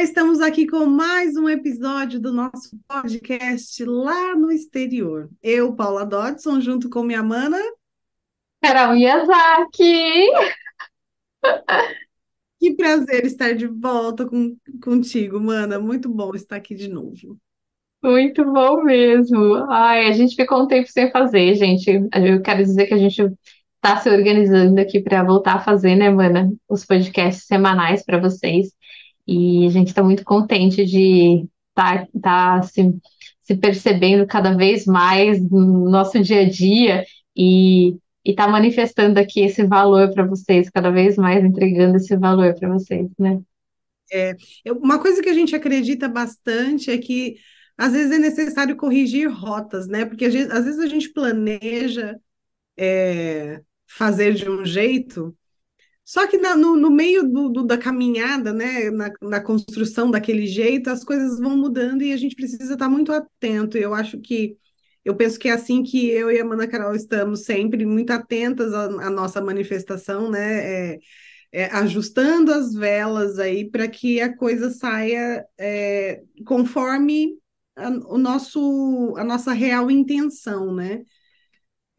Olá, estamos aqui com mais um episódio do nosso podcast lá no exterior. Eu, Paula Dodson, junto com minha mana. Carol Miyazaki! Que prazer estar de volta com, contigo, mana. Muito bom estar aqui de novo. Muito bom mesmo. Ai, a gente ficou um tempo sem fazer, gente. Eu quero dizer que a gente está se organizando aqui para voltar a fazer, né, mana? Os podcasts semanais para vocês. E a gente está muito contente de estar tá, tá se, se percebendo cada vez mais no nosso dia a dia e estar tá manifestando aqui esse valor para vocês, cada vez mais entregando esse valor para vocês, né? É, uma coisa que a gente acredita bastante é que às vezes é necessário corrigir rotas, né? Porque às vezes a gente planeja é, fazer de um jeito só que na, no, no, meio do, do, da caminhada, né, na, na, construção daquele jeito, as coisas vão mudando e a gente precisa estar muito atento. Eu acho que, eu penso que é assim que eu e a Mana Carol estamos sempre muito atentas à, à nossa manifestação, né, é, é, ajustando as velas aí para que a coisa saia é, conforme a, o nosso, a nossa real intenção, né?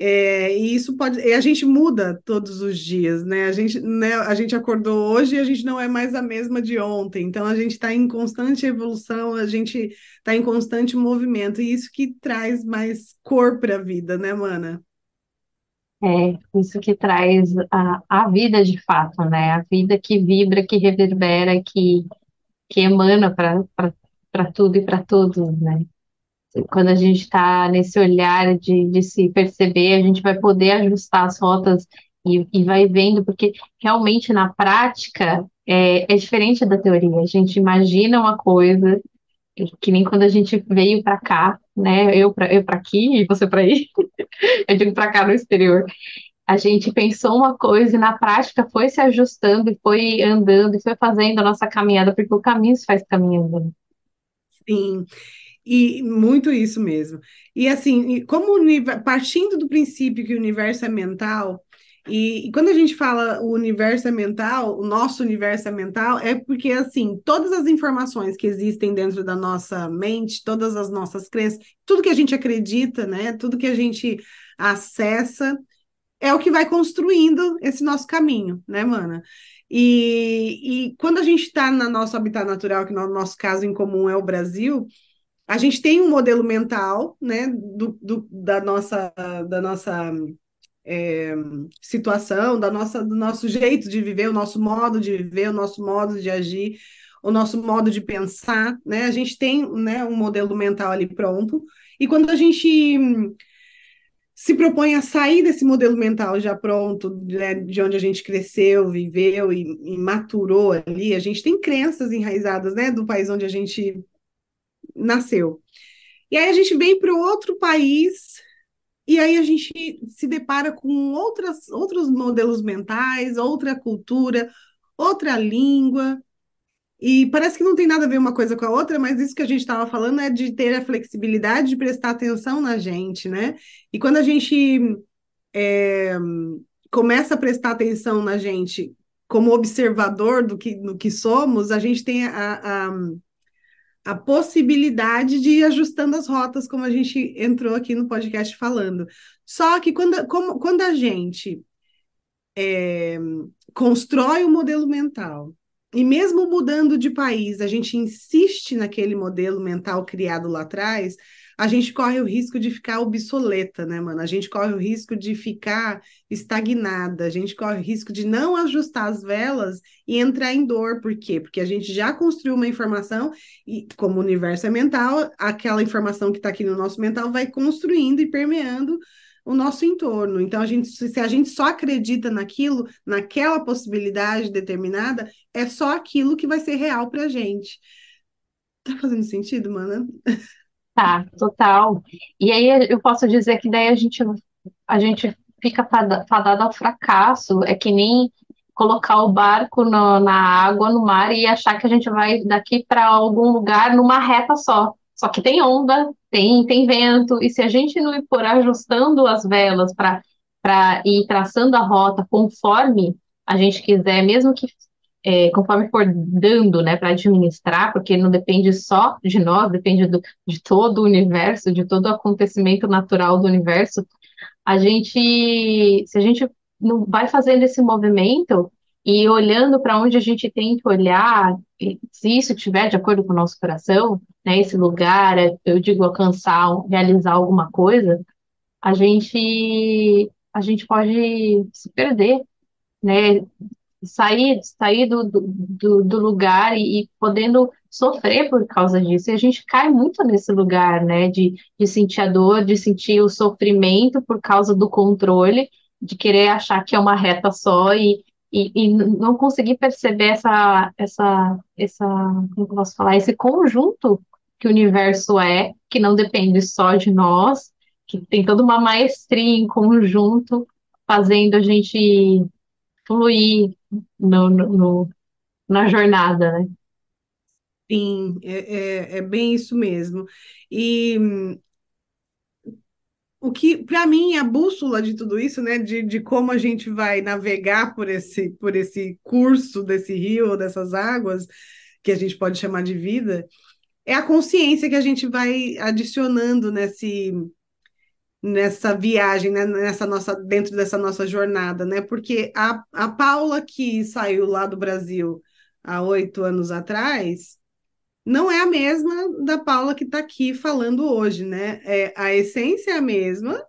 É, e isso pode. E a gente muda todos os dias, né? A gente, né, a gente acordou hoje e a gente não é mais a mesma de ontem. Então a gente está em constante evolução, a gente está em constante movimento, e isso que traz mais cor para a vida, né, Mana? É, isso que traz a, a vida de fato, né? A vida que vibra, que reverbera, que, que emana para tudo e para todos, né? Quando a gente está nesse olhar de, de se perceber, a gente vai poder ajustar as rotas e, e vai vendo, porque realmente na prática é, é diferente da teoria. A gente imagina uma coisa, que nem quando a gente veio para cá, né? Eu para eu aqui e você para aí, eu digo para cá no exterior. A gente pensou uma coisa e na prática foi se ajustando e foi andando e foi fazendo a nossa caminhada, porque o caminho se faz caminhando. Sim. E muito isso mesmo. E assim, como partindo do princípio que o universo é mental, e, e, quando a gente fala o universo é mental, o nosso universo é mental, é porque assim, todas as informações que existem dentro da nossa mente, todas as nossas crenças, tudo que a gente acredita, né, tudo que a gente acessa, é o que vai construindo esse nosso caminho, né, mana? E, e quando a gente está no nosso habitat natural, que no nosso caso em comum é o Brasil, a gente tem um modelo mental, né, do, do da nossa, da nossa é, situação, da nossa, do nosso jeito de viver, o nosso modo de viver, o nosso modo de agir, o nosso modo de pensar, né? A gente tem, né, um modelo mental ali pronto. E quando a gente se propõe a sair desse modelo mental já pronto, né, de onde a gente cresceu, viveu e, e maturou ali, a gente tem crenças enraizadas, né, do país onde a gente nasceu. E aí a gente vem para outro país e aí a gente se depara com outras, outros modelos mentais, outra cultura, outra língua. E parece que não tem nada a ver uma coisa com a outra, mas isso que a gente estava falando é de ter a flexibilidade de prestar atenção na gente, né? E quando a gente é, começa a prestar atenção na gente como observador do que, do que somos, a gente tem a, a a possibilidade de ir ajustando as rotas, como a gente entrou aqui no podcast falando. Só que quando, como, quando a gente é, constrói o um modelo mental, e mesmo mudando de país, a gente insiste naquele modelo mental criado lá atrás, a gente corre o risco de ficar obsoleta, né, mano? A gente corre o risco de ficar estagnada, a gente corre o risco de não ajustar as velas e entrar em dor. Por quê? Porque a gente já construiu uma informação e, como o universo é mental, aquela informação que está aqui no nosso mental vai construindo e permeando o nosso entorno. Então, a gente, se a gente só acredita naquilo, naquela possibilidade determinada, é só aquilo que vai ser real para a gente. Tá fazendo sentido, mana? Tá, total. E aí eu posso dizer que daí a gente, a gente fica fadado ao fracasso. É que nem colocar o barco no, na água, no mar, e achar que a gente vai daqui para algum lugar numa reta só. Só que tem onda, tem, tem vento, e se a gente não for ajustando as velas para ir traçando a rota conforme a gente quiser, mesmo que é, conforme for dando, né, para administrar, porque não depende só de nós, depende do, de todo o universo, de todo o acontecimento natural do universo, a gente, se a gente não vai fazendo esse movimento e olhando para onde a gente tem que olhar, se isso estiver de acordo com o nosso coração, né, esse lugar, é, eu digo alcançar, realizar alguma coisa, a gente a gente pode se perder, né? Sair, sair do, do, do lugar e, e, podendo sofrer por causa disso. E a gente cai muito nesse lugar, né, de, de sentir a dor, de sentir o sofrimento por causa do controle, de querer achar que é uma reta só e, e, e não conseguir perceber essa, essa, essa, como posso falar, esse conjunto que o universo é, que não depende só de nós, que tem toda uma maestria em conjunto, fazendo a gente fluir no, no, na jornada, né? Sim, é, é, é bem isso mesmo. E o que, para mim, a bússola de tudo isso, né, de, de como a gente vai navegar por esse, por esse curso desse rio, dessas águas, que a gente pode chamar de vida, é a consciência que a gente vai adicionando nesse, nessa viagem, né, nessa nossa, dentro dessa nossa jornada, né? Porque a, a Paula que saiu lá do Brasil há oito anos atrás não é a mesma da Paula que está aqui falando hoje, né? É, a essência é a mesma,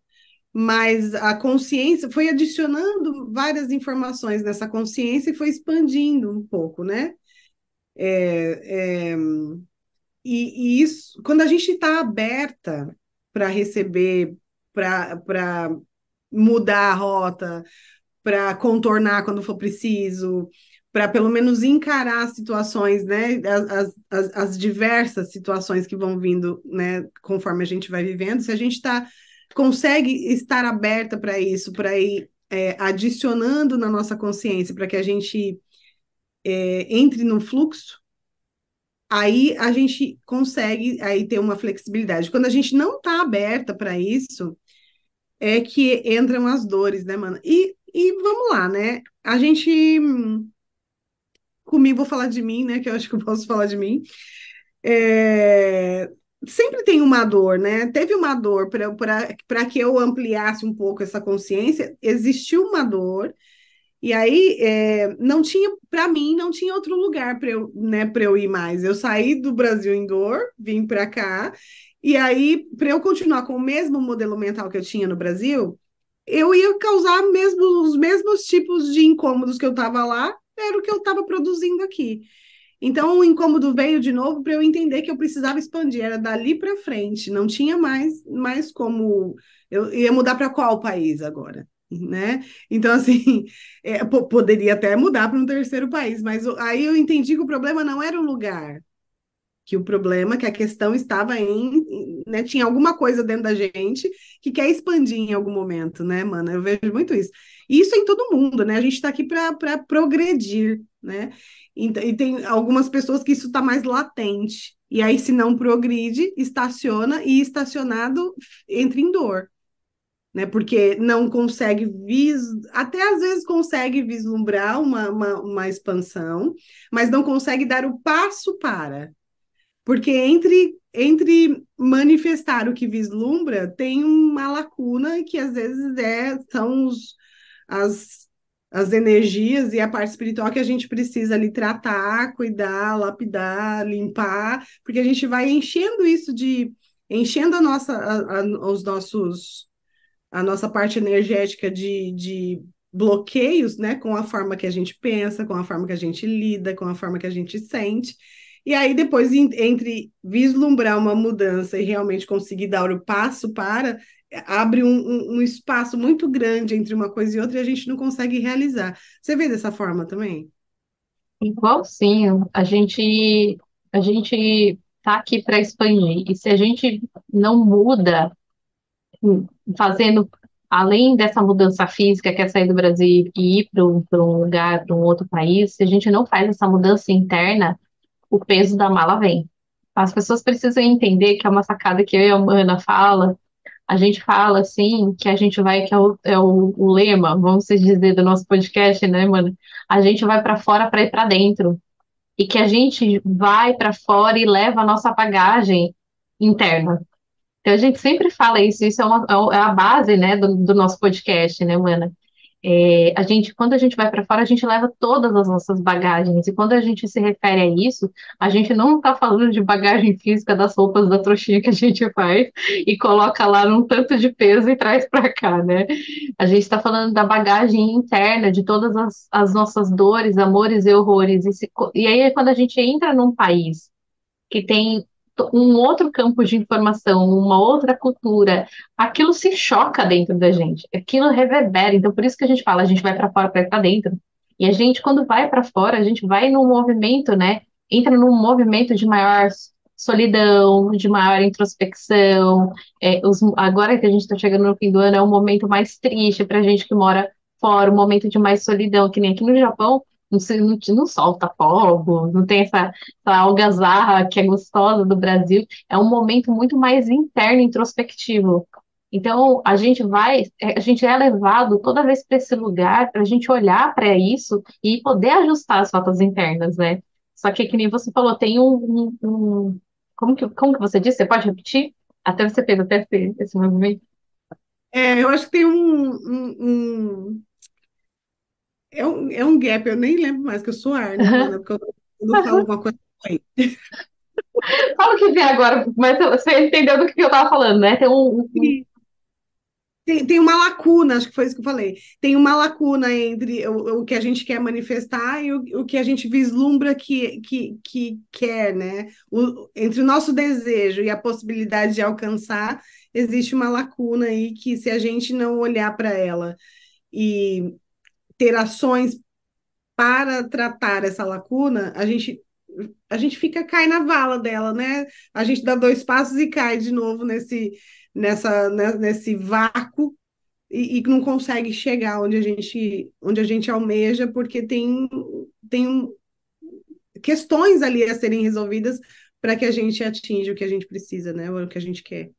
mas a consciência foi adicionando várias informações nessa consciência e foi expandindo um pouco, né? É, é, e, e isso, quando a gente está aberta para receber para mudar a rota, para contornar quando for preciso, para pelo menos encarar situações, né, as, as, as, diversas situações que vão vindo, né, conforme a gente vai vivendo, se a gente tá, consegue estar aberta para isso, para ir é, adicionando na nossa consciência, para que a gente é, entre no fluxo, aí a gente consegue aí ter uma flexibilidade. Quando a gente não está aberta para isso, é que entram as dores, né, mano? E, e vamos lá, né? A gente. Comigo, vou falar de mim, né? Que eu acho que eu posso falar de mim. É, sempre tem uma dor, né? Teve uma dor para que eu ampliasse um pouco essa consciência, existiu uma dor, e aí é, não tinha, para mim, não tinha outro lugar para eu, né, eu ir mais. Eu saí do Brasil em dor, vim para cá, e aí, para eu continuar com o mesmo modelo mental que eu tinha no Brasil, eu ia causar mesmo os mesmos tipos de incômodos que eu estava lá, era o que eu estava produzindo aqui. Então, o incômodo veio de novo para eu entender que eu precisava expandir, era dali para frente, não tinha mais, mais como. Eu ia mudar para qual país agora? Né? Então, assim, é, poderia até mudar para um terceiro país, mas aí eu entendi que o problema não era o lugar, que o problema, que a questão estava em, né, tinha alguma coisa dentro da gente que quer expandir em algum momento, né, mano? Eu vejo muito isso. E isso em todo mundo, né? A gente está aqui para progredir, né? E, e, tem algumas pessoas que isso está mais latente. E aí, se não progride, estaciona e estacionado entra em dor. Né, porque não consegue vis... até às vezes consegue vislumbrar uma, uma, uma expansão, mas não consegue dar o passo para. Porque entre, entre manifestar o que vislumbra, tem uma lacuna que às vezes é, são os, as, as energias e a parte espiritual que a gente precisa ali tratar, cuidar, lapidar, limpar, porque a gente vai enchendo isso de. enchendo a nossa, a, a, os nossos. a nossa parte energética de, de bloqueios, né, com a forma que a gente pensa, com a forma que a gente lida, com a forma que a gente sente. E aí, depois, entre vislumbrar uma mudança e realmente conseguir dar o passo para, abre um, um, um, espaço muito grande entre uma coisa e outra e a gente não consegue realizar. Você vê dessa forma também? Igual sim, a gente a gente tá aqui para expandir. E se a gente não muda, fazendo além dessa mudança física, que é sair do Brasil e ir para um lugar, para um outro país, se a gente não faz essa mudança interna, o peso da mala vem. As pessoas precisam entender que é uma sacada que eu e a Ana fala, A gente fala assim que a gente vai, que é o, é o, o lema, vamos dizer, do nosso podcast, né, mano? A gente vai para fora para ir para dentro. E que a gente vai para fora e leva a nossa bagagem interna. Então a gente sempre fala isso, isso é, uma, é a base, né, do, do nosso podcast, né, mana? É, a gente, quando a gente vai para fora, a gente leva todas as nossas bagagens. E quando a gente se refere a isso, a gente não está falando de bagagem física das roupas da trouxinha que a gente faz e coloca lá num tanto de peso e traz para cá, né? A gente está falando da bagagem interna, de todas as, as nossas dores, amores e horrores. E, se, e aí, quando a gente entra num país que tem um outro campo de informação, uma outra cultura, aquilo se choca dentro da gente, aquilo reverbera. Então, por isso que a gente fala, a gente vai para fora para para dentro. E a gente, quando vai para fora, a gente vai num movimento, né? Entra num movimento de maior solidão, de maior introspecção. É, os, agora que a gente está chegando no fim do ano, é um momento mais triste para a gente que mora fora, um momento de mais solidão, que nem aqui no Japão, não, não, não solta fogo, não tem essa, essa algazarra que é gostosa do Brasil. É um momento muito mais interno, introspectivo. Então, a gente vai, a gente é levado toda vez para esse lugar para a gente olhar para isso e poder ajustar as rotas internas, né? Só que, que nem você falou, tem um, um, um como, que, como que você disse? Você pode repetir? Até você fez até esse movimento. É, eu acho que tem um, um, é um, é um gap, eu nem lembro mais, que eu sou ar, né? Porque eu, eu falo alguma coisa. Fala o que vem agora, mas você entendeu do que eu estava falando, né? Tem um, um... Tem, tem uma lacuna, acho que foi isso que eu falei. Tem uma lacuna entre o, o que a gente quer manifestar e o, o que a gente vislumbra que, que, que quer, né? O, entre o nosso desejo e a possibilidade de alcançar, existe uma lacuna aí que, se a gente não olhar para ela e ter ações para tratar essa lacuna, a gente a gente fica cai na vala dela, né? A gente dá dois passos e cai de novo nesse nessa né, nesse vácuo e, e, não consegue chegar onde a gente onde a gente almeja porque tem tem questões ali a serem resolvidas para que a gente atinja o que a gente precisa, né? O que a gente quer.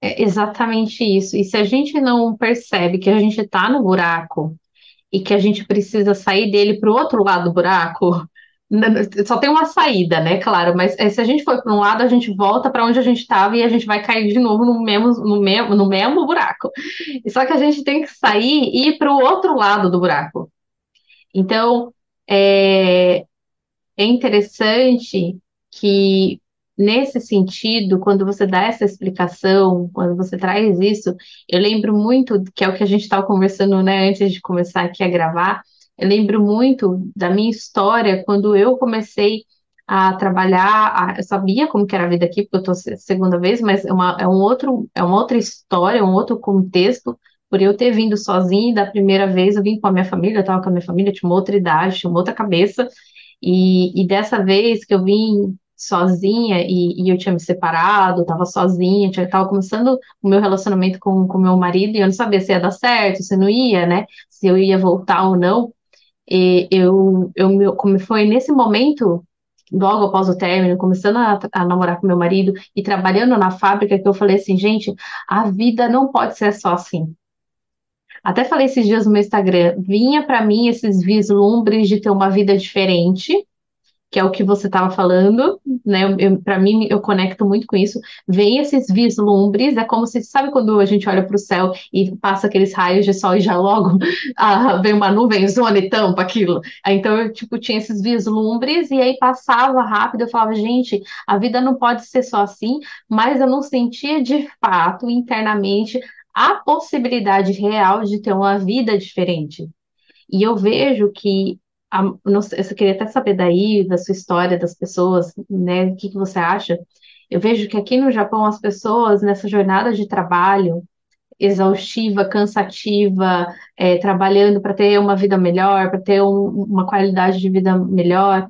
É exatamente isso. E se a gente não percebe que a gente está no buraco e que a gente precisa sair dele para o outro lado do buraco, só tem uma saída, né? Claro, mas eh, se a gente for para um lado, a gente volta para onde a gente estava e a gente vai cair de novo no mesmo, no mesmo, no mesmo buraco. Só que a gente tem que sair e ir para o outro lado do buraco. Então, é, é interessante que Nesse sentido, quando você dá essa explicação, quando você traz isso, eu lembro muito, que é o que a gente estava conversando, né, antes de começar aqui a gravar, eu lembro muito da minha história quando eu comecei a trabalhar, a, eu sabia como que era a vida aqui, porque eu estou segunda vez, mas é, uma, é, um outro, é uma outra história, um outro contexto, por eu ter vindo sozinha, da primeira vez eu vim com a minha família, eu estava com a minha família, tinha uma outra idade, tinha uma outra cabeça, e, e dessa vez que eu vim sozinha e, e, eu tinha me separado, estava sozinha, estava começando o meu relacionamento com o meu marido e eu não sabia se ia dar certo, se não ia, né? Se eu ia voltar ou não. E eu, eu, como foi nesse momento, logo após o término, começando a, a namorar com meu marido e trabalhando na fábrica, que eu falei assim, gente, a vida não pode ser só assim. Até falei esses dias no meu Instagram, vinha para mim esses vislumbres de ter uma vida diferente, que é o que você estava falando, né? Para mim, eu conecto muito com isso. Vem esses vislumbres, é como se, sabe quando a gente olha para o céu e passa aqueles raios de sol e já logo ah, vem uma nuvem, zona e tampa aquilo. Então, eu, tipo, tinha esses vislumbres e aí passava rápido, eu falava, gente, a vida não pode ser só assim, mas eu não sentia de fato, internamente, a possibilidade real de ter uma vida diferente. E eu vejo que a, não, eu queria até saber daí, da sua história, das pessoas, né? O que, que você acha? Eu vejo que aqui no Japão as pessoas, nessa jornada de trabalho exaustiva, cansativa, é, trabalhando para ter uma vida melhor, para ter um, uma qualidade de vida melhor,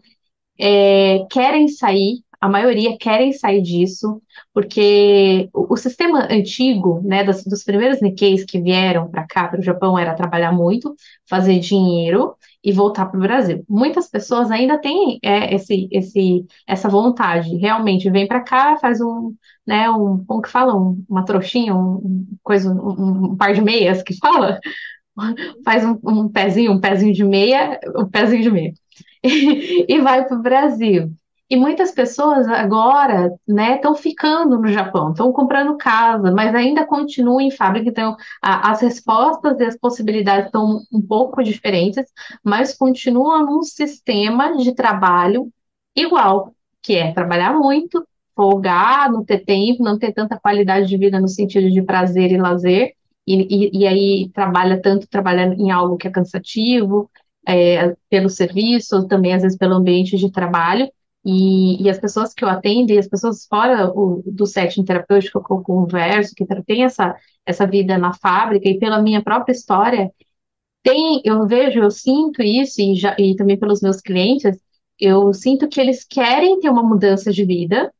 é, querem sair, a maioria querem sair disso, porque o, o sistema antigo, né, dos, dos primeiros Nikkeis que vieram para cá, para o Japão, era trabalhar muito, fazer dinheiro e voltar para o Brasil. Muitas pessoas ainda têm é, esse, esse, essa vontade, realmente, vem para cá, faz um, né, um, como que fala, um, uma trouxinha, um, um coisa, um, um par de meias que fala, faz um, um, pezinho, um pezinho de meia, um pezinho de meia, e vai para o Brasil. E muitas pessoas agora, né, estão ficando no Japão, estão comprando casa, mas ainda continuam em fábrica. Então, a, as respostas e as possibilidades estão um pouco diferentes, mas continuam num sistema de trabalho igual, que é trabalhar muito, folgar, não ter tempo, não ter tanta qualidade de vida no sentido de prazer e lazer, e, e, e aí trabalha tanto trabalhando em algo que é cansativo, é, pelo serviço, também às vezes pelo ambiente de trabalho, e, e, as pessoas que eu atendo, e as pessoas fora o, do setting terapêutico que eu converso, que têm essa, essa vida na fábrica, e pela minha própria história, tem, eu vejo, eu sinto isso, e, já, e também pelos meus clientes, eu sinto que eles querem ter uma mudança de vida,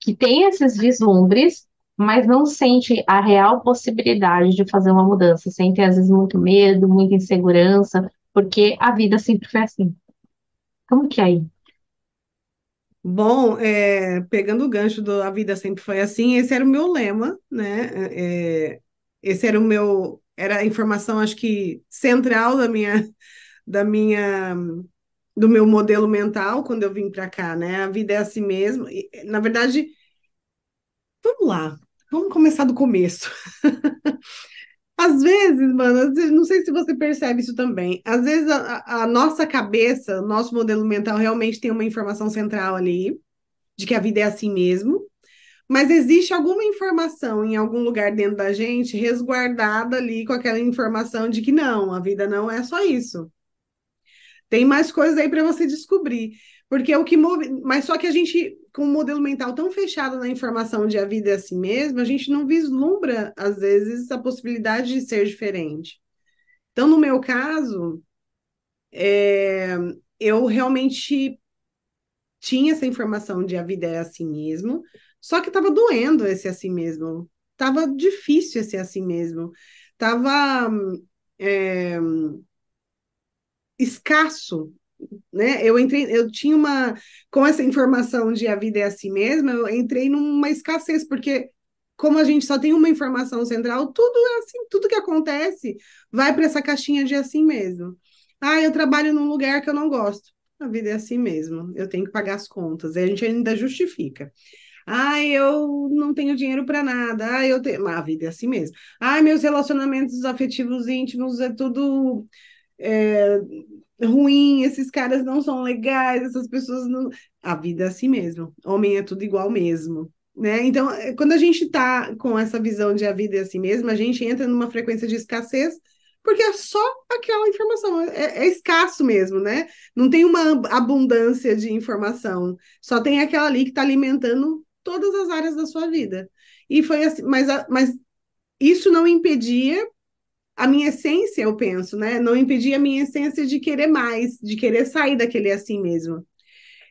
que tem esses vislumbres, mas não sente a real possibilidade de fazer uma mudança, sente às vezes muito medo, muita insegurança, porque a vida sempre foi assim. Como que é aí? Bom, é, pegando o gancho do A Vida Sempre Foi Assim, esse era o meu lema, né? É, esse era o meu, era a informação, acho que, central da minha, da minha, do meu modelo mental quando eu vim para cá, né? A vida é assim mesmo. E, na verdade, vamos lá, vamos começar do começo. Às vezes, mano, não sei se você percebe isso também. Às vezes a, a nossa cabeça, nosso modelo mental realmente tem uma informação central ali, de que a vida é assim mesmo, mas existe alguma informação em algum lugar dentro da gente resguardada ali com aquela informação de que não, a vida não é só isso. Tem mais coisas aí para você descobrir. Porque o que move. Mas só que a gente, com um modelo mental tão fechado na informação de a vida é assim mesmo, a gente não vislumbra, às vezes, a possibilidade de ser diferente. Então, no meu caso, é, eu realmente tinha essa informação de a vida é assim mesmo, só que estava doendo esse assim mesmo. Estava difícil esse assim mesmo. Estava é, escasso né? Eu entrei, eu tinha uma com essa informação de a vida é assim mesmo, eu entrei numa escassez porque como a gente só tem uma informação central, tudo é assim, tudo que acontece vai para essa caixinha de assim mesmo. Ah, eu trabalho num lugar que eu não gosto. A vida é assim mesmo, eu tenho que pagar as contas. E a gente ainda justifica. Ah, eu não tenho dinheiro para nada. Ah, eu tenho. a vida é assim mesmo. Ah, meus relacionamentos afetivos íntimos é tudo. É ruim, esses caras não são legais, essas pessoas não. A vida é assim mesmo. Homem é tudo igual mesmo. Né? Então, é, quando a gente está com essa visão de a vida é assim mesmo, a gente entra numa frequência de escassez, porque é só aquela informação, é, é escasso mesmo, né? Não tem uma abundância de informação, só tem aquela ali que está alimentando todas as áreas da sua vida. E foi assim, mas, mas isso não impedia a minha essência, eu penso, né? Não impedia a minha essência de querer mais, de querer sair daquele assim mesmo.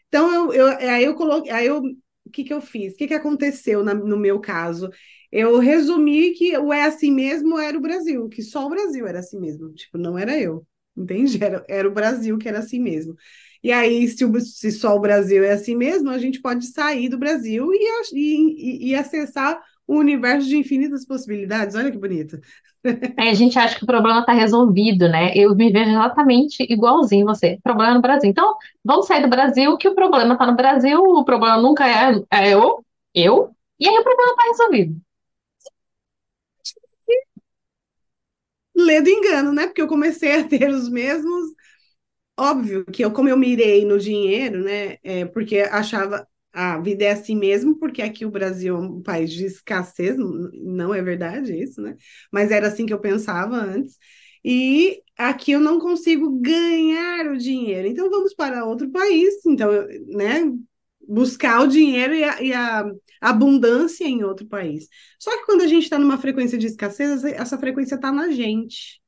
Então, eu, eu, aí eu coloquei, aí eu, o que que eu fiz? O que que aconteceu na, no meu caso? Eu resumi que o é assim mesmo era o Brasil, que só o Brasil era assim mesmo, tipo, não era eu, entende? Era, era o Brasil que era assim mesmo. E aí, se, o, se só o Brasil é assim mesmo, a gente pode sair do Brasil e, e, e acessar um universo de infinitas possibilidades. Olha que bonito. É, a gente acha que o problema está resolvido, né? Eu me vejo exatamente igualzinho você. Problema no Brasil. Então, vamos sair do Brasil, que o problema está no Brasil, o problema nunca é, é eu, eu, e aí o problema está resolvido. Ledo engano, né? Porque eu comecei a ter os mesmos. Óbvio que eu, como eu mirei no dinheiro, né? É, porque achava, a vida é assim mesmo, porque aqui o Brasil é um país de escassez, não é verdade isso, né? Mas era assim que eu pensava antes. E aqui eu não consigo ganhar o dinheiro. Então vamos para outro país, então, né? Buscar o dinheiro e a, e a abundância em outro país. Só que quando a gente está numa frequência de escassez, essa frequência está na gente.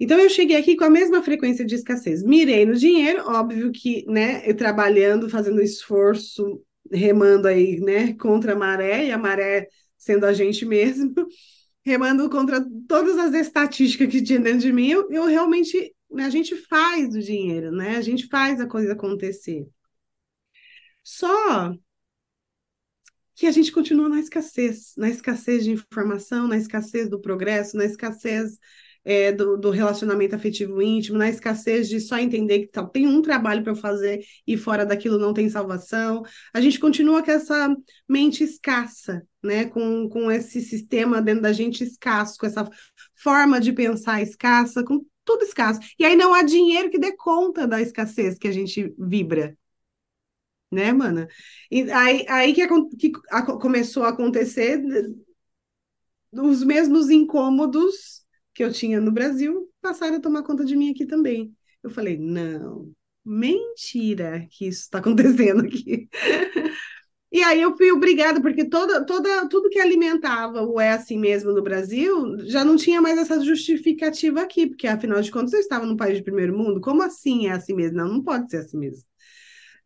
Então eu cheguei aqui com a mesma frequência de escassez. Mirei no dinheiro, óbvio que, né, eu trabalhando, fazendo esforço, remando aí, né, contra a maré, e a maré sendo a gente mesmo, remando contra todas as estatísticas que tinha dentro de mim, eu, eu realmente, né, a gente faz o dinheiro, né? A gente faz a coisa acontecer. Só que a gente continua na escassez, na escassez de informação, na escassez do progresso, na escassez é, do, do, relacionamento afetivo íntimo, na escassez de só entender que tá, tem um trabalho para fazer e fora daquilo não tem salvação. A gente continua com essa mente escassa, né? Com, com esse sistema dentro da gente escasso, com essa forma de pensar escassa, com tudo escasso. E aí não há dinheiro que dê conta da escassez que a gente vibra. Né, mana? E aí, aí que, que a, começou a acontecer os mesmos incômodos que eu tinha no Brasil passaram a tomar conta de mim aqui também. Eu falei, não, mentira que isso está acontecendo aqui. E aí eu fui obrigada, porque toda, toda, tudo que alimentava o é assim mesmo no Brasil já não tinha mais essa justificativa aqui, porque afinal de contas eu estava num país de primeiro mundo, como assim é assim mesmo? Não, não pode ser assim mesmo.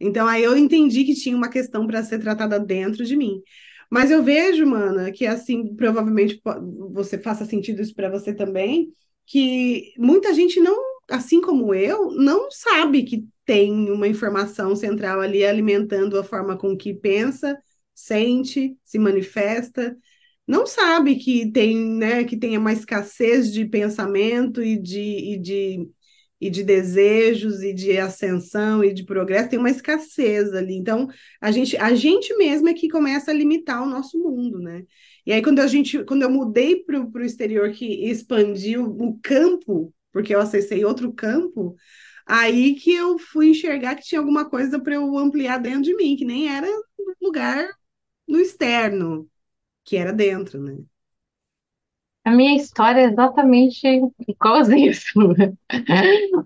Então aí eu entendi que tinha uma questão para ser tratada dentro de mim. Mas eu vejo, mana, que assim, provavelmente você faça sentido isso para você também, que muita gente não, assim como eu, não sabe que tem uma informação central ali alimentando a forma com que pensa, sente, se manifesta, não sabe que tem, né, que tem uma escassez de pensamento e de, e de e de desejos e de ascensão e de progresso, tem uma escassez ali. Então, a gente, a gente mesmo é que começa a limitar o nosso mundo, né? E aí, quando a gente, quando eu mudei para o exterior, que expandiu o campo, porque eu acessei outro campo, aí que eu fui enxergar que tinha alguma coisa para eu ampliar dentro de mim, que nem era lugar no externo, que era dentro, né? A minha história é exatamente igualzinho isso.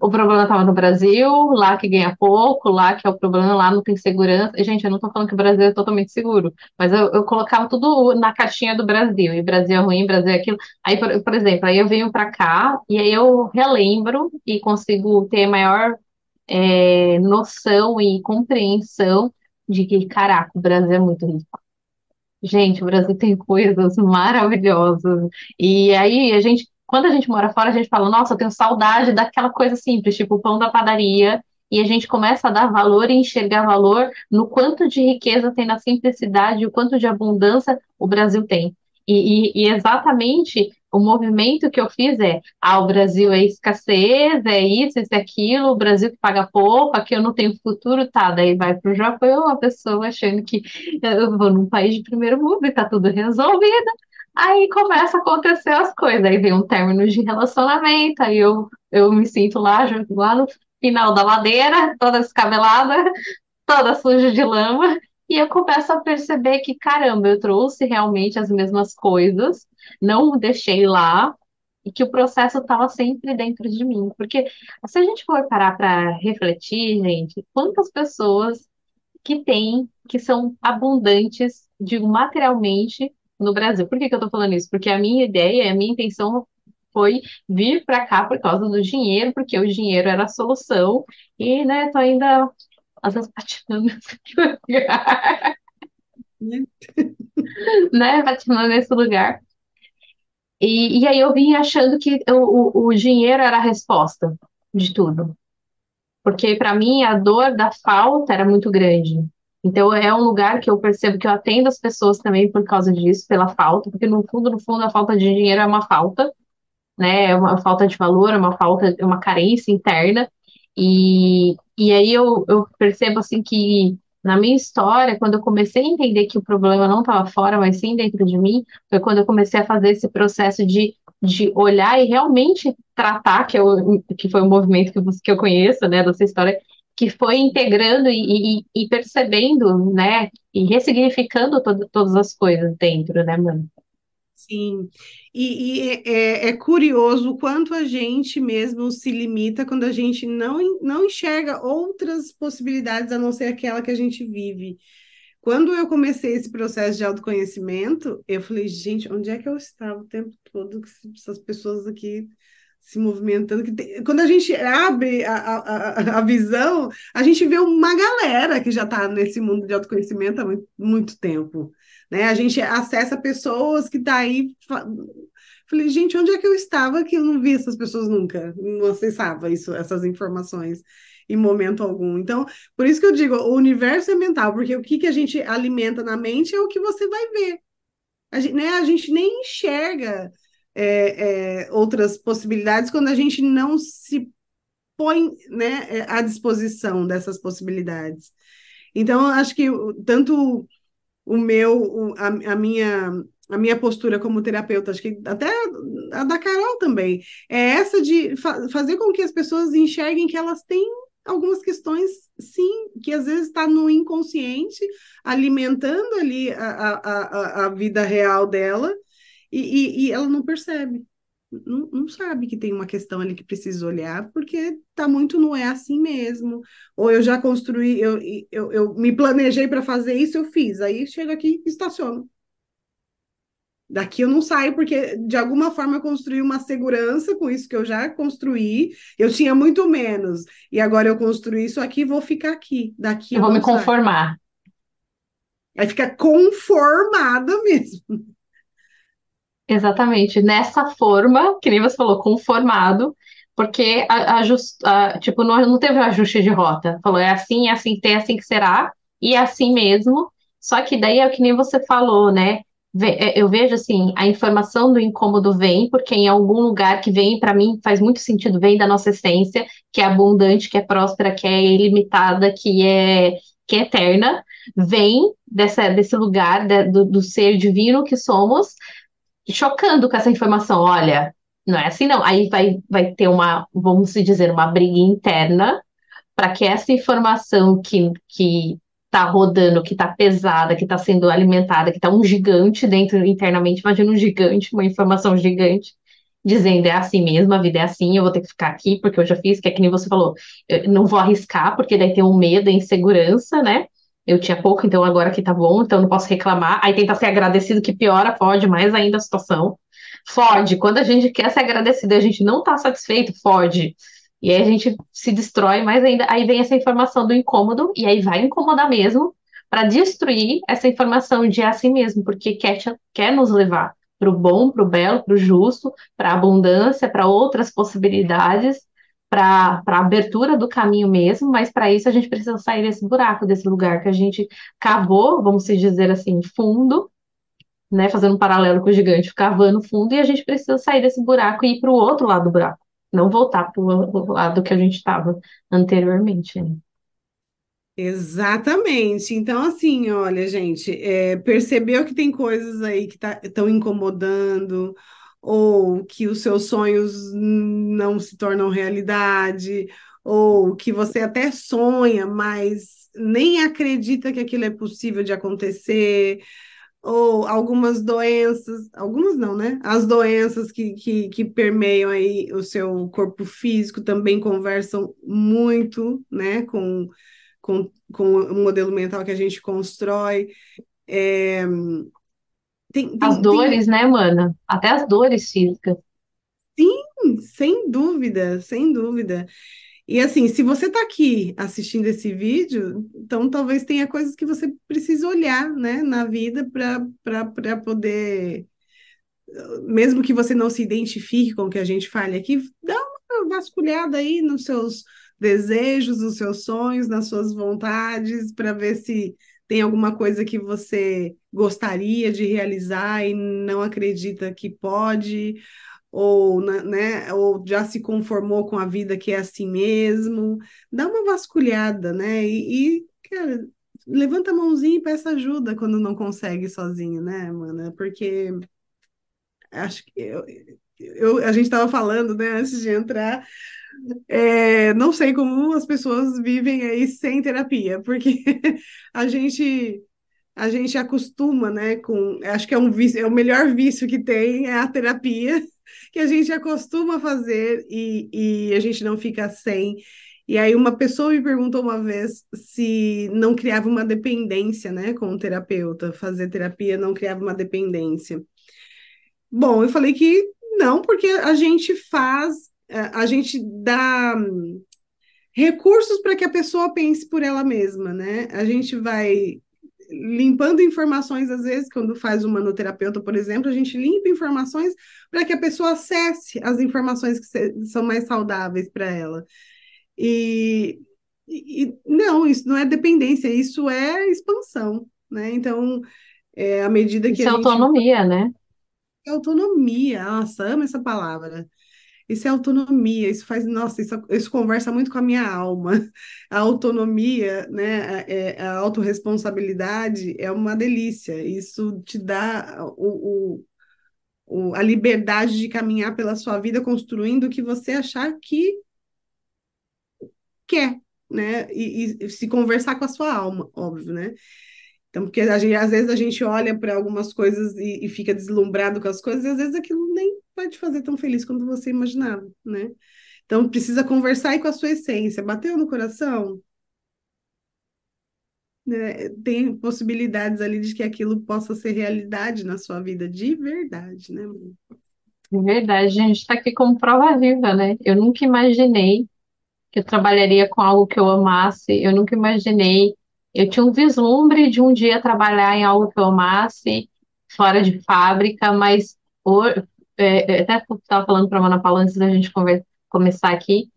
O problema estava no Brasil, lá que ganha pouco, lá que é o problema, lá não tem segurança. Gente, eu não estou falando que o Brasil é totalmente seguro, mas eu, eu colocava tudo na caixinha do Brasil, e Brasil é ruim, Brasil é aquilo. Aí, por, por exemplo, aí eu venho para cá e aí eu relembro e consigo ter maior é, noção e compreensão de que, caraca, o Brasil é muito rico. Gente, o Brasil tem coisas maravilhosas. E aí, a gente, quando a gente mora fora, a gente fala, nossa, eu tenho saudade daquela coisa simples, tipo o pão da padaria. E a gente começa a dar valor e enxergar valor no quanto de riqueza tem na simplicidade, o quanto de abundância o Brasil tem. E, e, e, exatamente o movimento que eu fiz é: ah, o Brasil é escassez, é isso, isso, é aquilo, o Brasil que paga pouco, aqui eu não tenho futuro, tá? Daí vai para o Japão, a pessoa achando que eu vou num país de primeiro mundo e tá tudo resolvido. Aí começa a acontecer as coisas, aí vem um término de relacionamento, aí eu, eu me sinto lá, lá no final da ladeira, toda descabelada, toda suja de lama, e eu começo a perceber que, caramba, eu trouxe realmente as mesmas coisas, não deixei lá, e que o processo estava sempre dentro de mim. Porque se a gente for parar para refletir, gente, quantas pessoas que têm, que são abundantes, digo, materialmente, no Brasil. Por que que eu estou falando isso? Porque a minha ideia, a minha intenção foi vir para cá por causa do dinheiro, porque o dinheiro era a solução, e, né, tô ainda às vezes patinando nesse lugar. né? Patinando nesse lugar. E, e aí eu vim achando que o, o, dinheiro era a resposta de tudo. Porque para mim a dor da falta era muito grande. Então é um lugar que eu percebo que eu atendo as pessoas também por causa disso, pela falta, porque no fundo, no fundo, a falta de dinheiro é uma falta, né? É uma falta de valor, é uma falta, é uma carência interna. E, e aí eu, eu percebo assim que na minha história, quando eu comecei a entender que o problema não estava fora, mas sim dentro de mim, foi quando eu comecei a fazer esse processo de, de olhar e realmente tratar, que, eu, que foi um movimento que, que eu conheço, né, dessa história, que foi integrando e, e, e percebendo, né, e ressignificando todas as coisas dentro, né, mano? Sim, e, e é, é, é, curioso o quanto a gente mesmo se limita quando a gente não, não enxerga outras possibilidades a não ser aquela que a gente vive. Quando eu comecei esse processo de autoconhecimento, eu falei, gente, onde é que eu estava o tempo todo? Essas pessoas aqui se movimentando. Quando a gente abre a, a, a, visão, a gente vê uma galera que já está nesse mundo de autoconhecimento há muito, muito, tempo. Né? A gente acessa pessoas que tá aí. Falei, gente, onde é que eu estava que eu não vi essas pessoas nunca? Não acessava isso, essas informações em momento algum. Então, por isso que eu digo, o universo é mental, porque o que, que a gente alimenta na mente é o que você vai ver. A gente, né, a gente nem enxerga é, é, outras possibilidades quando a gente não se põe né, é, à disposição dessas possibilidades. Então, acho que tanto o meu, a, a minha a minha postura como terapeuta, acho que até a da Carol também, é essa de fa fazer com que as pessoas enxerguem que elas têm algumas questões, sim, que às vezes está no inconsciente, alimentando ali a, a, a, vida real dela, e, e, e ela não percebe. Não, não, sabe que tem uma questão ali que precisa olhar, porque tá muito não é assim mesmo. Ou eu já construí, eu, eu, eu me planejei para fazer isso, eu fiz. Aí chego aqui e estaciono. Daqui eu não saio, porque de alguma forma eu construí uma segurança com isso que eu já construí. Eu tinha muito menos. E agora eu construí isso aqui vou ficar aqui. Daqui eu, eu vou me conformar. Aí fica conformada mesmo. Exatamente. Nessa forma, que nem você falou, conformado, porque a, a, a, tipo, não, não teve ajuste de rota. Falou, é assim, é assim, tem assim que será, e é assim mesmo. Só que daí é o que nem você falou, né? É, eu vejo assim, a informação do incômodo vem, porque em algum lugar que vem, para mim, faz muito sentido, vem da nossa essência, que é abundante, que é próspera, que é ilimitada, que é, que é eterna, vem dessa, desse lugar de, do, do ser divino que somos, chocando com essa informação. Olha, não é assim não. Aí vai, vai ter uma, vamos dizer, uma briga interna para que essa informação que, que tá rodando, que tá pesada, que tá sendo alimentada, que tá um gigante dentro internamente, imagina um gigante, uma informação gigante, dizendo é assim mesmo, a vida é assim, eu vou ter que ficar aqui porque eu já fiz, que é que nem você falou, eu não vou arriscar, porque daí tem um medo, insegurança, né? Eu tinha pouco, então agora aqui tá bom, então não posso reclamar. Aí tenta ser agradecido, que piora, fode mais ainda a situação. Fode, quando a gente quer ser agradecido e a gente não tá satisfeito, fode. E aí a gente se destrói mais ainda. Aí vem essa informação do incômodo, e aí vai incomodar mesmo, para destruir essa informação de assim mesmo, porque quer, quer nos levar para o bom, para o belo, para o justo, para a abundância, para outras possibilidades, para a abertura do caminho mesmo, mas para isso a gente precisa sair desse buraco, desse lugar que a gente cavou, vamos dizer assim, fundo, né, fazendo um paralelo com o gigante, cavando fundo, e a gente precisa sair desse buraco e ir para o outro lado do buraco não voltar para o lado que a gente estava anteriormente. Né? Exatamente. Então, assim, olha, gente, é, percebeu que tem coisas aí que estão tá, incomodando, ou que os seus sonhos não se tornam realidade, ou que você até sonha, mas nem acredita que aquilo é possível de acontecer ou algumas doenças, algumas não, né? As doenças que, que, que permeiam aí o seu corpo físico também conversam muito, né, com, com, com o modelo mental que a gente constrói. É, tem, tem, as dores, tem... né, mana? Até as dores físicas. Sim, sem dúvida, sem dúvida. E assim, se você está aqui assistindo esse vídeo, então talvez tenha coisas que você precisa olhar, né, na vida para poder, mesmo que você não se identifique com o que a gente fale aqui, dá uma vasculhada aí nos seus desejos, nos seus sonhos, nas suas vontades, para ver se tem alguma coisa que você gostaria de realizar e não acredita que pode, ou, né, ou já se conformou com a vida que é assim mesmo, dá uma vasculhada, né? E, e cara, levanta a mãozinha e peça ajuda quando não consegue sozinho, né, mano? Porque acho que eu, eu, a gente estava falando, né, antes de entrar, é, não sei como as pessoas vivem aí sem terapia, porque a gente a gente acostuma, né, com, acho que é um vício, é o melhor vício que tem é a terapia que a gente acostuma fazer e, e a gente não fica sem. E aí uma pessoa me perguntou uma vez se não criava uma dependência, né, com o terapeuta, fazer terapia não criava uma dependência. Bom, eu falei que não, porque a gente faz a, gente dá hum, recursos para que a pessoa pense por ela mesma, né? A gente vai limpando informações, às vezes, quando faz o manoterapeuta, por exemplo, a gente limpa informações para que a pessoa acesse as informações que são mais saudáveis para ela. E, e, não, isso não é dependência, isso é expansão, né? Então, é, à medida que isso a é gente... autonomia, né? Autonomia, nossa, amo essa palavra. Isso é autonomia, isso faz, nossa, isso, isso conversa muito com a minha alma. A autonomia, né, a, é, a autorresponsabilidade é uma delícia. Isso te dá o, o, o, a liberdade de caminhar pela sua vida construindo o que você achar que quer, né? E, e se conversar com a sua alma, óbvio, né? Então, porque a gente, às vezes a gente olha para algumas coisas e, e, fica deslumbrado com as coisas, e às vezes aquilo nem vai te fazer tão feliz quanto você imaginava, né? Então, precisa conversar aí com a sua essência. Bateu no coração? Né? Tem possibilidades ali de que aquilo possa ser realidade na sua vida de verdade, né? De verdade, gente está aqui como prova viva, né? Eu nunca imaginei que eu trabalharia com algo que eu amasse, eu nunca imaginei. Eu tinha um vislumbre de um dia trabalhar em algo que eu amasse, fora de fábrica, mas é, é, até estava falando para a Ana Paula antes da gente começar aqui,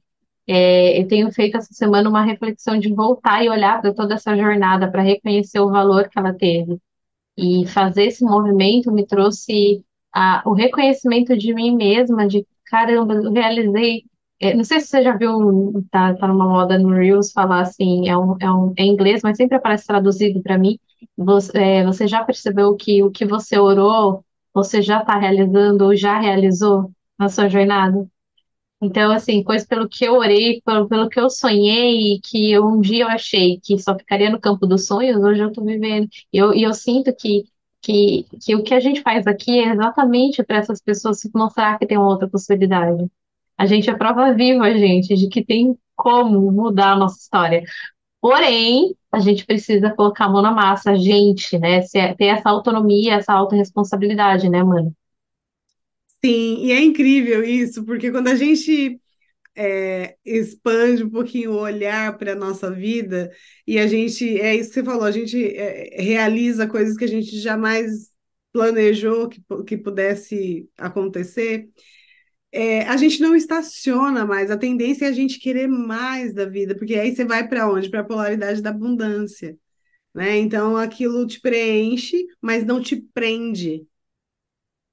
é, eu tenho feito essa semana uma reflexão de voltar e olhar para toda essa jornada, para reconhecer o valor que ela teve. E fazer esse movimento me trouxe a, o reconhecimento de mim mesma, de caramba, eu realizei. É, não sei se você já viu, tá, tá numa moda no Reels falar assim, é, um, é, um, é inglês, mas sempre aparece traduzido para mim. Você, é, você já percebeu que o que você orou você já está realizando ou já realizou na sua jornada? Então, assim, coisa pelo que eu orei, pelo, pelo que eu sonhei, que um dia eu achei que só ficaria no campo dos sonhos, hoje eu estou vivendo. E eu, eu sinto que, que, que o que a gente faz aqui é exatamente para essas pessoas se mostrar que tem uma outra possibilidade. A gente é prova viva, gente, de que tem como mudar a nossa história. Porém, a gente precisa colocar a mão na massa, a gente, né? É, ter essa autonomia, essa autorresponsabilidade, né, mano? Sim, e é incrível isso, porque quando a gente é, expande um pouquinho o olhar para a nossa vida e a gente, é isso que você falou, a gente é, realiza coisas que a gente jamais planejou que, que pudesse acontecer é, a gente não estaciona mais, a tendência é a gente querer mais da vida, porque aí você vai para onde? Para a polaridade da abundância, né? Então aquilo te preenche, mas não te prende.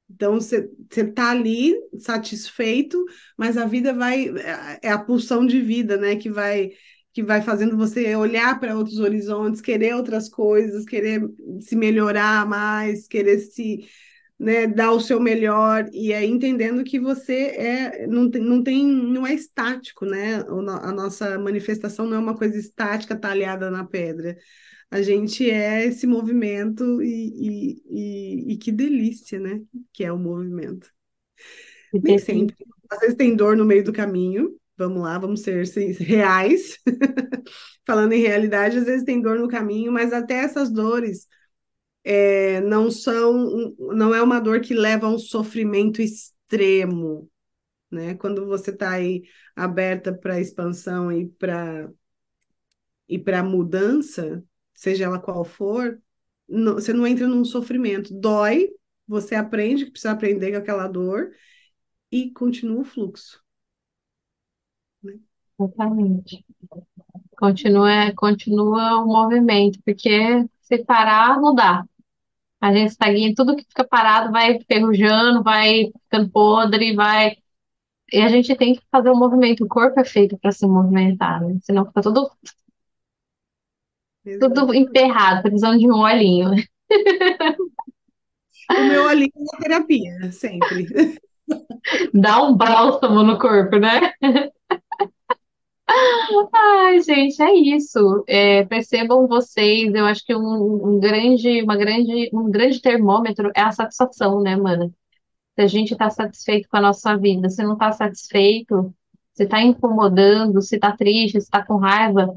Então você está ali satisfeito, mas a vida vai é a pulsão de vida, né? Que vai que vai fazendo você olhar para outros horizontes, querer outras coisas, querer se melhorar mais, querer se né, dar o seu melhor e é entendendo que você é não tem, não tem não é estático, né? A nossa manifestação não é uma coisa estática talhada na pedra. A gente é esse movimento e, e, e, e que delícia, né? Que é o movimento. Nem sempre. Às vezes tem dor no meio do caminho. Vamos lá, vamos ser reais. Falando em realidade, às vezes tem dor no caminho, mas até essas dores é, não são, não é uma dor que leva a um sofrimento extremo, né? Quando você está aí aberta para expansão e para e para mudança, seja ela qual for, não, você não entra num sofrimento. Dói, você aprende que precisa aprender com aquela dor e continua o fluxo. Né? Exatamente. Continua, continua o movimento, porque se parar, não dá. A gente estagna, tudo que fica parado vai ferrujando, vai ficando podre, vai. E a gente tem que fazer um movimento. O corpo é feito para se movimentar, né? Senão fica tudo, tudo emperrado, precisando de um olhinho. O meu olhinho é terapia, sempre. Dá um bálsamo no corpo, né? Ai, gente, é isso. É, percebam vocês, eu acho que um, um grande, uma grande, um grande termômetro é a satisfação, né, mano? Se a gente está satisfeito com a nossa vida, se não está satisfeito, se está incomodando, se está triste, se está com raiva,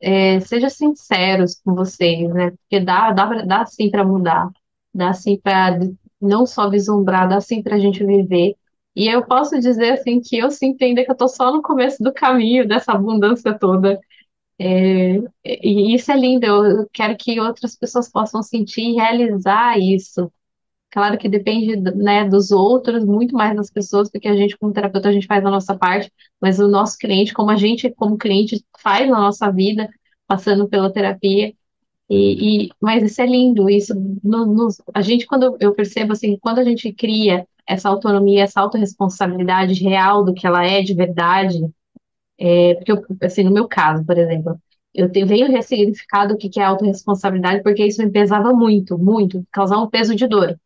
é, seja sinceros com vocês, né? Porque dá, dá, dá sim para mudar, dá sim para não só vislumbrar, dá sim para a gente viver E eu posso dizer assim que eu sinto ainda que eu tô só no começo do caminho dessa abundância toda. É, e isso é lindo, eu quero que outras pessoas possam sentir e realizar isso. Claro que depende, né, dos outros, muito mais das pessoas, porque a gente, como terapeuta, a gente faz a nossa parte, mas o nosso cliente, como a gente, como cliente, faz na nossa vida, passando pela terapia, e, e mas isso é lindo, isso, no, no, a gente, quando eu percebo, assim, quando a gente cria essa autonomia, essa autorresponsabilidade real do que ela é de verdade, é, porque, eu, assim, no meu caso, por exemplo, eu te, venho ressignificado o que, que é autorresponsabilidade, porque isso me pesava muito, muito, causava um peso de dor.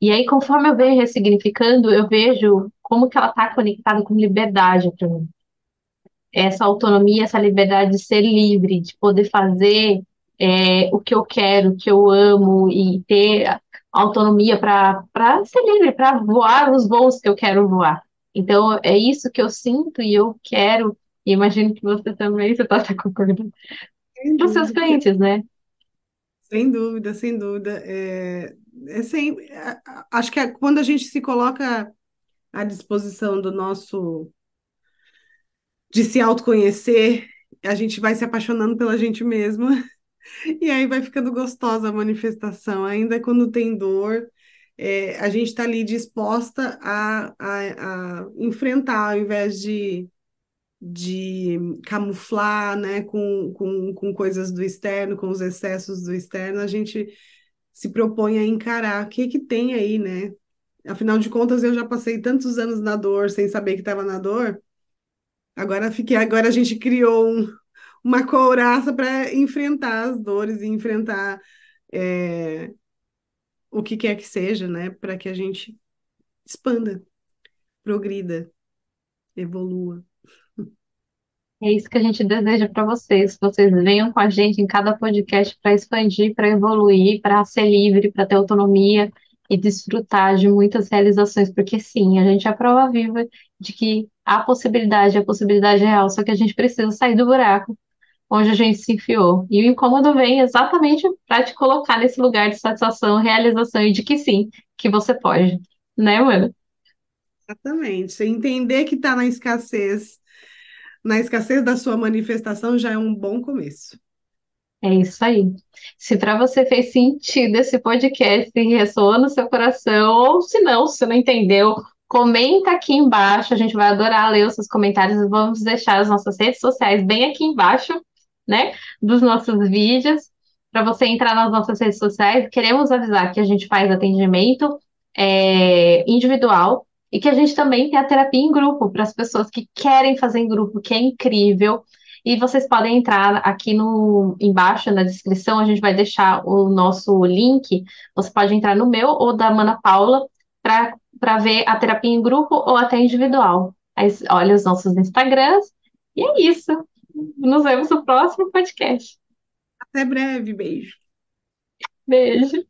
E aí, conforme eu venho ressignificando, eu vejo como que ela está conectada com liberdade para mim. Essa autonomia, essa liberdade de ser livre, de poder fazer é, o que eu quero, o que eu amo e ter autonomia para ser livre, para voar os voos que eu quero voar. Então, é isso que eu sinto e eu quero, e imagino que você também, você está concordando, para os seus clientes, né? Sem dúvida, sem dúvida. É, é sem, acho que é quando a gente se coloca à disposição do nosso de se autoconhecer, a gente vai se apaixonando pela gente mesma e aí vai ficando gostosa a manifestação. Ainda quando tem dor, é, a gente está ali disposta a, a, a enfrentar, ao invés de de camuflar, né, com, com, com coisas do externo, com os excessos do externo, a gente se propõe a encarar o que que tem aí, né? Afinal de contas, eu já passei tantos anos na dor sem saber que estava na dor. Agora fiquei, agora a gente criou um, uma couraça para enfrentar as dores e enfrentar é, o que quer que seja, né? Para que a gente expanda, progrida, evolua. É isso que a gente deseja para vocês. Vocês venham com a gente em cada podcast para expandir, para evoluir, para ser livre, para ter autonomia e desfrutar de muitas realizações, porque sim, a gente é a prova viva de que há possibilidade, a possibilidade real, só que a gente precisa sair do buraco onde a gente se enfiou. E o incômodo vem exatamente para te colocar nesse lugar de satisfação, realização e de que sim, que você pode, né, mano? Exatamente. Entender que está na escassez na escassez da sua manifestação já é um bom começo. É isso aí. Se para você fez sentido esse podcast e ressoa no seu coração, ou se não, se não entendeu, comenta aqui embaixo. A gente vai adorar ler os seus comentários e vamos deixar as nossas redes sociais bem aqui embaixo, né, dos nossos vídeos, para você entrar nas nossas redes sociais. Queremos avisar que a gente faz atendimento é, individual e que a gente também tem a terapia em grupo para as pessoas que querem fazer em grupo, que é incrível. E vocês podem entrar aqui no embaixo na descrição, a gente vai deixar o nosso link. Você pode entrar no meu ou da Mana Paula para ver a terapia em grupo ou até individual. Aí, olha os nossos Instagrams. E é isso. Nos vemos no próximo podcast. Até breve, beijo. Beijo.